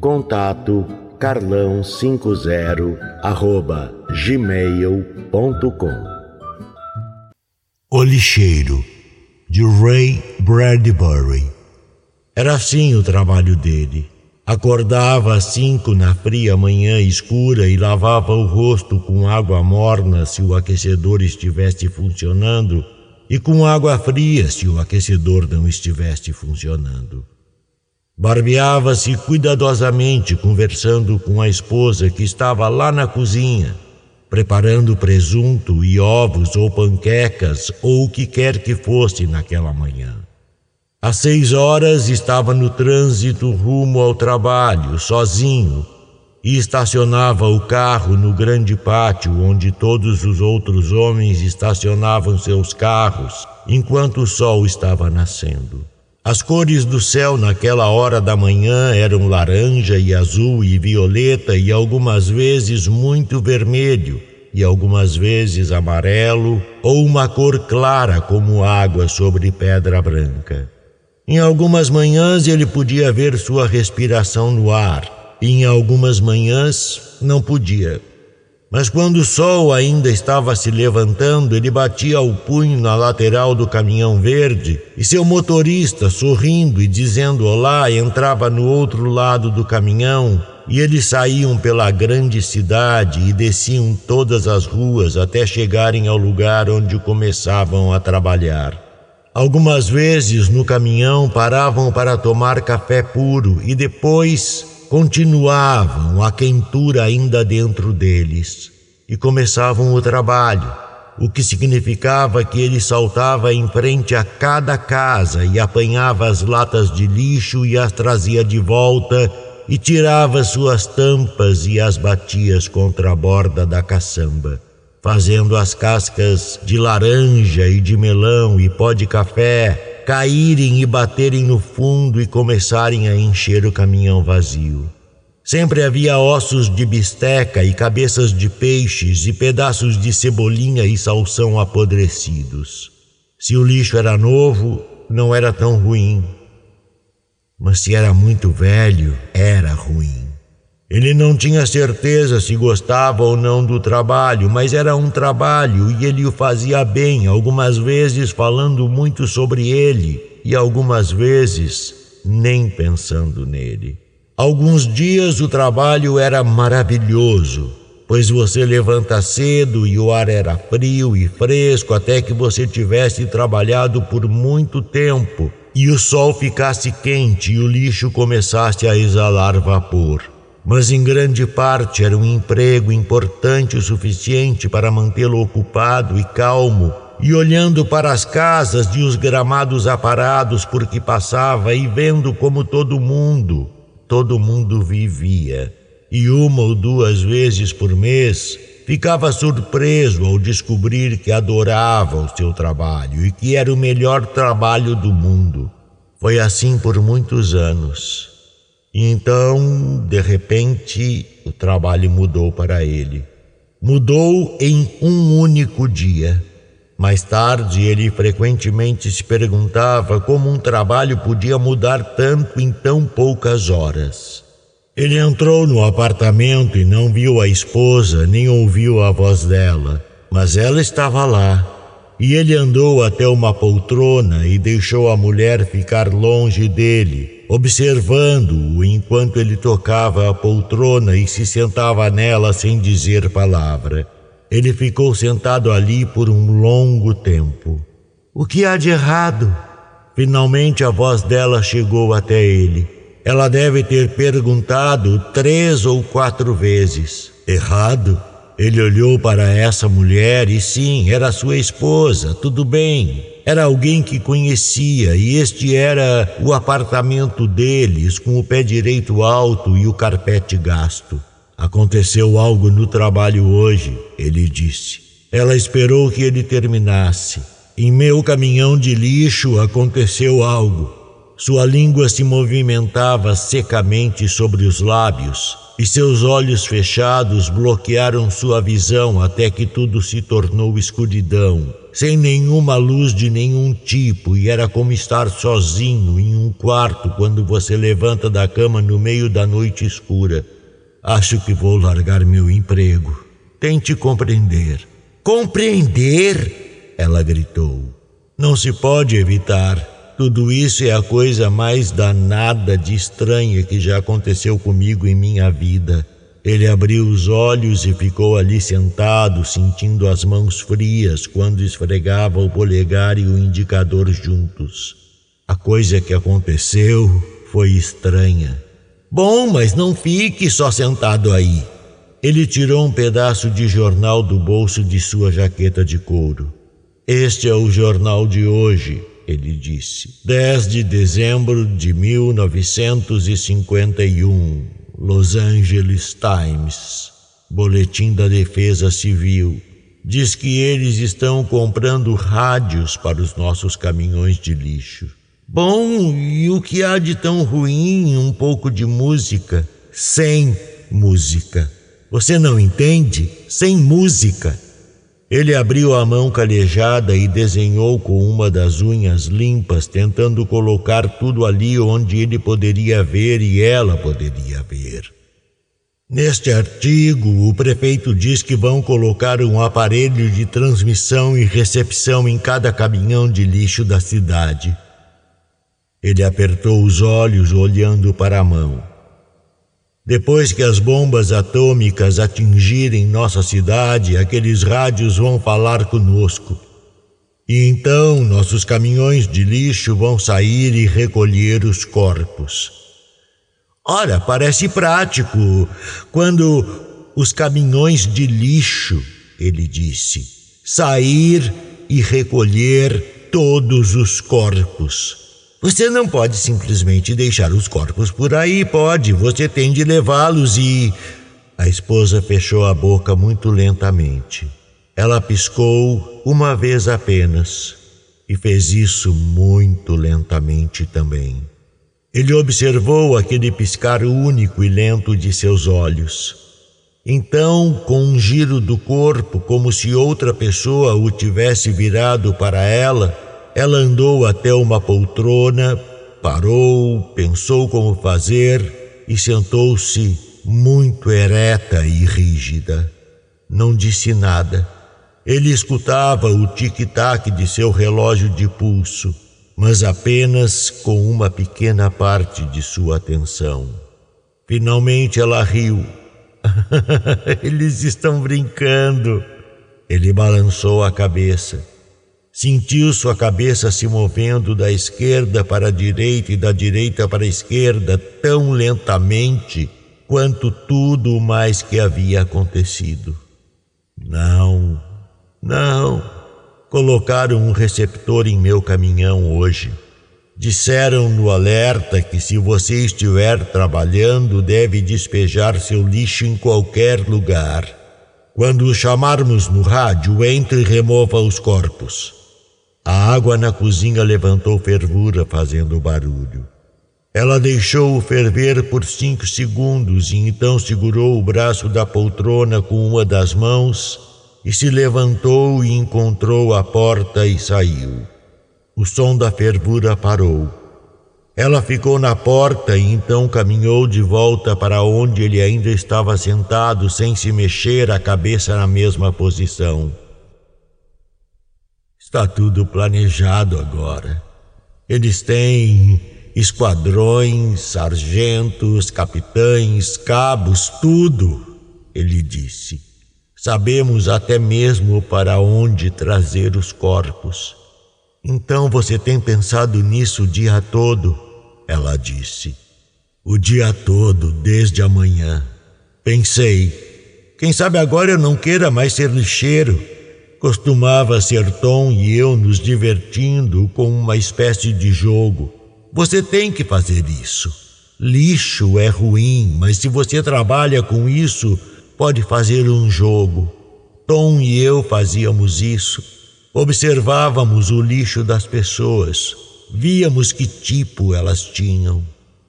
Contato carlão50 arroba gmail.com O Lixeiro, de Ray Bradbury. Era assim o trabalho dele. Acordava às cinco na fria manhã escura e lavava o rosto com água morna se o aquecedor estivesse funcionando e com água fria se o aquecedor não estivesse funcionando. Barbeava-se cuidadosamente, conversando com a esposa que estava lá na cozinha, preparando presunto e ovos ou panquecas ou o que quer que fosse naquela manhã. Às seis horas estava no trânsito rumo ao trabalho, sozinho, e estacionava o carro no grande pátio onde todos os outros homens estacionavam seus carros enquanto o sol estava nascendo. As cores do céu naquela hora da manhã eram laranja e azul e violeta e algumas vezes muito vermelho e algumas vezes amarelo ou uma cor clara como água sobre pedra branca. Em algumas manhãs ele podia ver sua respiração no ar, e em algumas manhãs não podia. Mas quando o sol ainda estava se levantando, ele batia o punho na lateral do caminhão verde e seu motorista, sorrindo e dizendo olá, entrava no outro lado do caminhão e eles saíam pela grande cidade e desciam todas as ruas até chegarem ao lugar onde começavam a trabalhar. Algumas vezes no caminhão paravam para tomar café puro e depois continuavam a quentura ainda dentro deles e começavam o trabalho, o que significava que ele saltava em frente a cada casa e apanhava as latas de lixo e as trazia de volta e tirava suas tampas e as batia contra a borda da caçamba, fazendo as cascas de laranja e de melão e pó de café caírem e baterem no fundo e começarem a encher o caminhão vazio. Sempre havia ossos de bisteca e cabeças de peixes e pedaços de cebolinha e salsão apodrecidos. Se o lixo era novo, não era tão ruim. Mas se era muito velho, era ruim. Ele não tinha certeza se gostava ou não do trabalho, mas era um trabalho e ele o fazia bem, algumas vezes falando muito sobre ele e algumas vezes nem pensando nele. Alguns dias o trabalho era maravilhoso, pois você levanta cedo e o ar era frio e fresco até que você tivesse trabalhado por muito tempo e o sol ficasse quente e o lixo começasse a exalar vapor mas em grande parte era um emprego importante o suficiente para mantê-lo ocupado e calmo, e olhando para as casas e os gramados aparados por que passava e vendo como todo mundo, todo mundo vivia. E uma ou duas vezes por mês ficava surpreso ao descobrir que adorava o seu trabalho e que era o melhor trabalho do mundo. Foi assim por muitos anos. Então, de repente, o trabalho mudou para ele. Mudou em um único dia. Mais tarde, ele frequentemente se perguntava como um trabalho podia mudar tanto em tão poucas horas. Ele entrou no apartamento e não viu a esposa nem ouviu a voz dela, mas ela estava lá. E ele andou até uma poltrona e deixou a mulher ficar longe dele observando-o enquanto ele tocava a poltrona e se sentava nela sem dizer palavra. Ele ficou sentado ali por um longo tempo. O que há de errado? Finalmente a voz dela chegou até ele. Ela deve ter perguntado três ou quatro vezes. Errado? Ele olhou para essa mulher e sim, era sua esposa, tudo bem. Era alguém que conhecia e este era o apartamento deles, com o pé direito alto e o carpete gasto. Aconteceu algo no trabalho hoje, ele disse. Ela esperou que ele terminasse. Em meu caminhão de lixo aconteceu algo. Sua língua se movimentava secamente sobre os lábios e seus olhos fechados bloquearam sua visão até que tudo se tornou escuridão, sem nenhuma luz de nenhum tipo, e era como estar sozinho em um quarto quando você levanta da cama no meio da noite escura. Acho que vou largar meu emprego. Tente compreender. Compreender? Ela gritou. Não se pode evitar. Tudo isso é a coisa mais danada de estranha que já aconteceu comigo em minha vida. Ele abriu os olhos e ficou ali sentado, sentindo as mãos frias quando esfregava o polegar e o indicador juntos. A coisa que aconteceu foi estranha. Bom, mas não fique só sentado aí. Ele tirou um pedaço de jornal do bolso de sua jaqueta de couro. Este é o jornal de hoje ele disse. 10 de dezembro de 1951, Los Angeles Times, Boletim da Defesa Civil. Diz que eles estão comprando rádios para os nossos caminhões de lixo. Bom, e o que há de tão ruim um pouco de música? Sem música. Você não entende? Sem música. Ele abriu a mão calejada e desenhou com uma das unhas limpas, tentando colocar tudo ali onde ele poderia ver e ela poderia ver. Neste artigo, o prefeito diz que vão colocar um aparelho de transmissão e recepção em cada caminhão de lixo da cidade. Ele apertou os olhos olhando para a mão. Depois que as bombas atômicas atingirem nossa cidade, aqueles rádios vão falar conosco. E então nossos caminhões de lixo vão sair e recolher os corpos. Ora, parece prático. Quando os caminhões de lixo, ele disse, sair e recolher todos os corpos. Você não pode simplesmente deixar os corpos por aí, pode. Você tem de levá-los e. A esposa fechou a boca muito lentamente. Ela piscou uma vez apenas e fez isso muito lentamente também. Ele observou aquele piscar único e lento de seus olhos. Então, com um giro do corpo, como se outra pessoa o tivesse virado para ela, ela andou até uma poltrona, parou, pensou como fazer e sentou-se muito ereta e rígida. Não disse nada. Ele escutava o tic-tac de seu relógio de pulso, mas apenas com uma pequena parte de sua atenção. Finalmente ela riu. Eles estão brincando. Ele balançou a cabeça. Sentiu sua cabeça se movendo da esquerda para a direita e da direita para a esquerda tão lentamente quanto tudo o mais que havia acontecido. Não, não. Colocaram um receptor em meu caminhão hoje. Disseram no alerta que se você estiver trabalhando, deve despejar seu lixo em qualquer lugar. Quando o chamarmos no rádio, entre e remova os corpos. A água na cozinha levantou fervura, fazendo barulho. Ela deixou-o ferver por cinco segundos e então segurou o braço da poltrona com uma das mãos e se levantou e encontrou a porta e saiu. O som da fervura parou. Ela ficou na porta e então caminhou de volta para onde ele ainda estava sentado, sem se mexer, a cabeça na mesma posição. Está tudo planejado agora. Eles têm esquadrões, sargentos, capitães, cabos, tudo, ele disse. Sabemos até mesmo para onde trazer os corpos. Então você tem pensado nisso o dia todo? Ela disse. O dia todo, desde amanhã. Pensei. Quem sabe agora eu não queira mais ser lixeiro. Costumava ser Tom e eu nos divertindo com uma espécie de jogo. Você tem que fazer isso. Lixo é ruim, mas se você trabalha com isso, pode fazer um jogo. Tom e eu fazíamos isso. Observávamos o lixo das pessoas. Víamos que tipo elas tinham.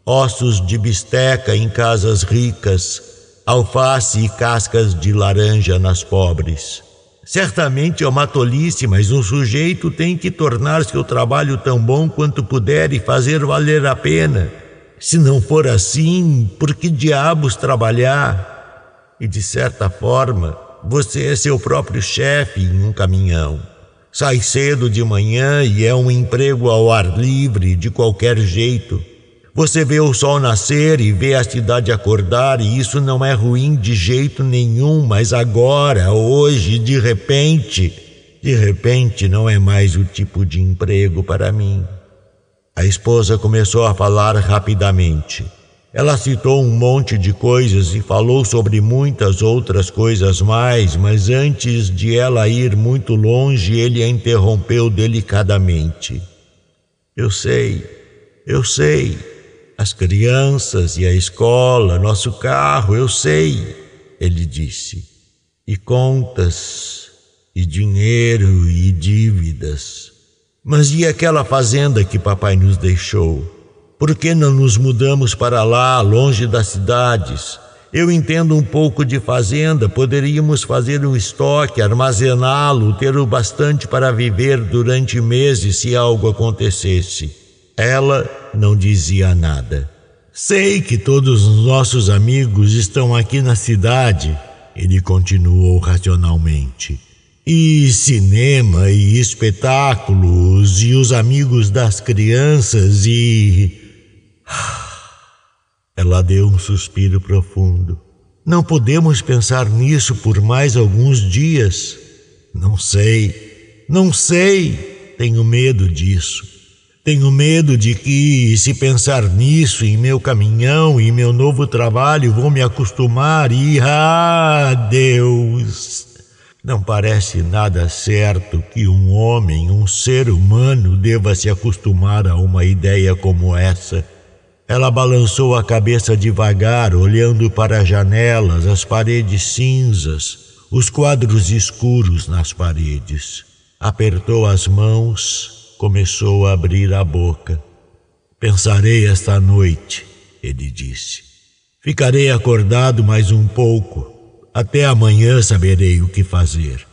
Ossos de bisteca em casas ricas, alface e cascas de laranja nas pobres. Certamente é uma tolice, mas um sujeito tem que tornar seu trabalho tão bom quanto puder e fazer valer a pena. Se não for assim, por que diabos trabalhar? e, de certa forma, você é seu próprio chefe em um caminhão. Sai cedo de manhã e é um emprego ao ar livre, de qualquer jeito. Você vê o sol nascer e vê a cidade acordar, e isso não é ruim de jeito nenhum, mas agora, hoje, de repente, de repente não é mais o tipo de emprego para mim. A esposa começou a falar rapidamente. Ela citou um monte de coisas e falou sobre muitas outras coisas mais, mas antes de ela ir muito longe, ele a interrompeu delicadamente. Eu sei, eu sei. As crianças e a escola, nosso carro, eu sei, ele disse. E contas, e dinheiro, e dívidas. Mas e aquela fazenda que papai nos deixou? Por que não nos mudamos para lá, longe das cidades? Eu entendo um pouco de fazenda, poderíamos fazer um estoque, armazená-lo, ter o bastante para viver durante meses se algo acontecesse. Ela não dizia nada. Sei que todos os nossos amigos estão aqui na cidade, ele continuou racionalmente. E cinema e espetáculos e os amigos das crianças e ela deu um suspiro profundo. Não podemos pensar nisso por mais alguns dias. Não sei, não sei. Tenho medo disso. Tenho medo de que, se pensar nisso em meu caminhão e meu novo trabalho, vou me acostumar e. Ah, Deus! Não parece nada certo que um homem, um ser humano, deva se acostumar a uma ideia como essa. Ela balançou a cabeça devagar, olhando para as janelas, as paredes cinzas, os quadros escuros nas paredes. Apertou as mãos, começou a abrir a boca. Pensarei esta noite, ele disse. Ficarei acordado mais um pouco. Até amanhã saberei o que fazer.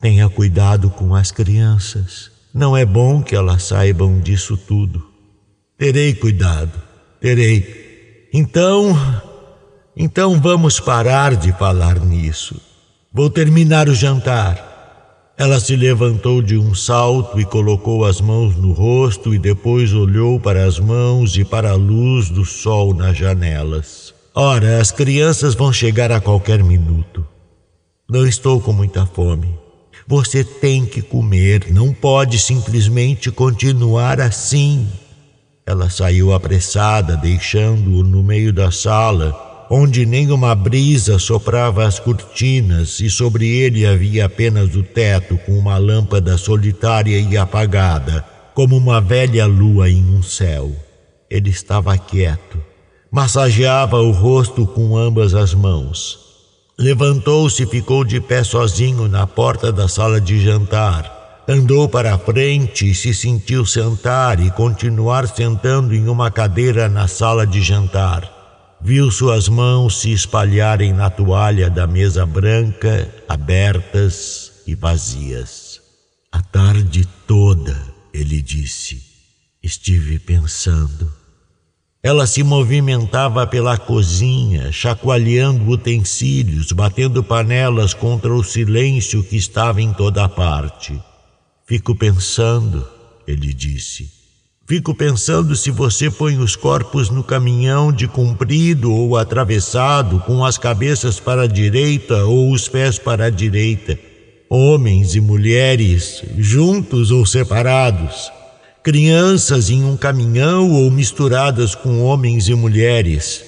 Tenha cuidado com as crianças. Não é bom que elas saibam disso tudo. Terei cuidado terei. Então, então vamos parar de falar nisso. Vou terminar o jantar. Ela se levantou de um salto e colocou as mãos no rosto e depois olhou para as mãos e para a luz do sol nas janelas. Ora, as crianças vão chegar a qualquer minuto. Não estou com muita fome. Você tem que comer, não pode simplesmente continuar assim. Ela saiu apressada, deixando-o no meio da sala, onde nem uma brisa soprava as cortinas e sobre ele havia apenas o teto com uma lâmpada solitária e apagada, como uma velha lua em um céu. Ele estava quieto. Massageava o rosto com ambas as mãos. Levantou-se e ficou de pé sozinho na porta da sala de jantar Andou para a frente e se sentiu sentar e continuar sentando em uma cadeira na sala de jantar. Viu suas mãos se espalharem na toalha da mesa branca, abertas e vazias. A tarde toda, ele disse, estive pensando. Ela se movimentava pela cozinha, chacoalhando utensílios, batendo panelas contra o silêncio que estava em toda parte. Fico pensando, ele disse. Fico pensando se você põe os corpos no caminhão de comprido ou atravessado, com as cabeças para a direita ou os pés para a direita. Homens e mulheres, juntos ou separados. Crianças em um caminhão ou misturadas com homens e mulheres.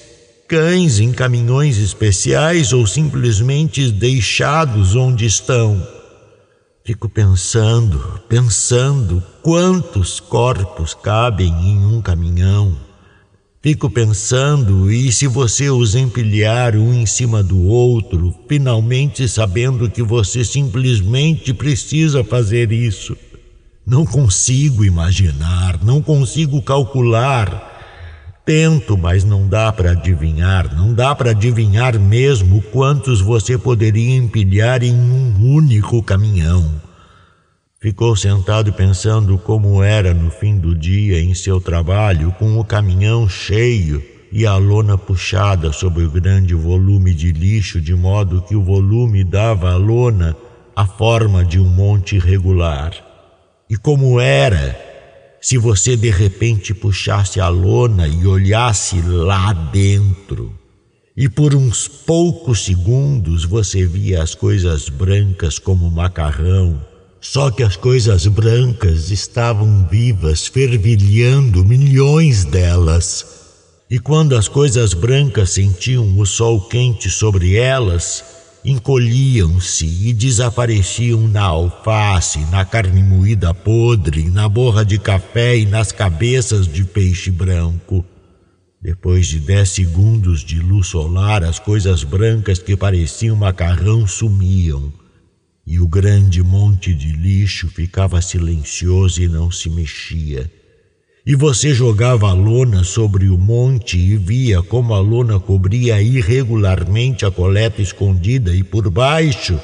Cães em caminhões especiais ou simplesmente deixados onde estão Fico pensando, pensando quantos corpos cabem em um caminhão. Fico pensando, e se você os empilhar um em cima do outro, finalmente sabendo que você simplesmente precisa fazer isso? Não consigo imaginar, não consigo calcular Tento, mas não dá para adivinhar, não dá para adivinhar mesmo quantos você poderia empilhar em um único caminhão. Ficou sentado pensando como era no fim do dia em seu trabalho, com o caminhão cheio e a lona puxada sobre o grande volume de lixo, de modo que o volume dava à lona a forma de um monte irregular. E como era se você de repente puxasse a lona e olhasse lá dentro. E por uns poucos segundos você via as coisas brancas como macarrão. Só que as coisas brancas estavam vivas, fervilhando milhões delas. E quando as coisas brancas sentiam o sol quente sobre elas, encolhiam-se e desapareciam na alface, na carne moída podre, na borra de café e nas cabeças de peixe branco. Depois de dez segundos de luz solar, as coisas brancas que pareciam macarrão sumiam, e o grande monte de lixo ficava silencioso e não se mexia. E você jogava a lona sobre o monte e via como a lona cobria irregularmente a coleta escondida, e por baixo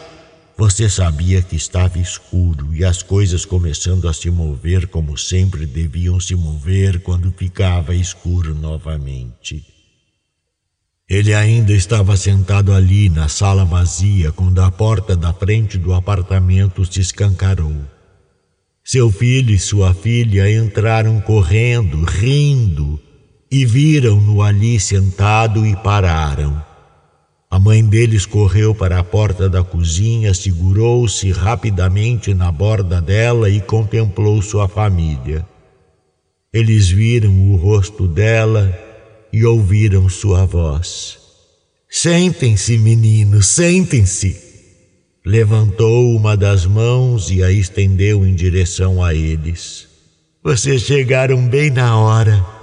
você sabia que estava escuro e as coisas começando a se mover como sempre deviam se mover quando ficava escuro novamente. Ele ainda estava sentado ali na sala vazia quando a porta da frente do apartamento se escancarou. Seu filho e sua filha entraram correndo, rindo, e viram-no ali sentado e pararam. A mãe deles correu para a porta da cozinha, segurou-se rapidamente na borda dela e contemplou sua família. Eles viram o rosto dela e ouviram sua voz. Sentem-se, meninos, sentem-se levantou uma das mãos e a estendeu em direção a eles. Vocês chegaram bem na hora.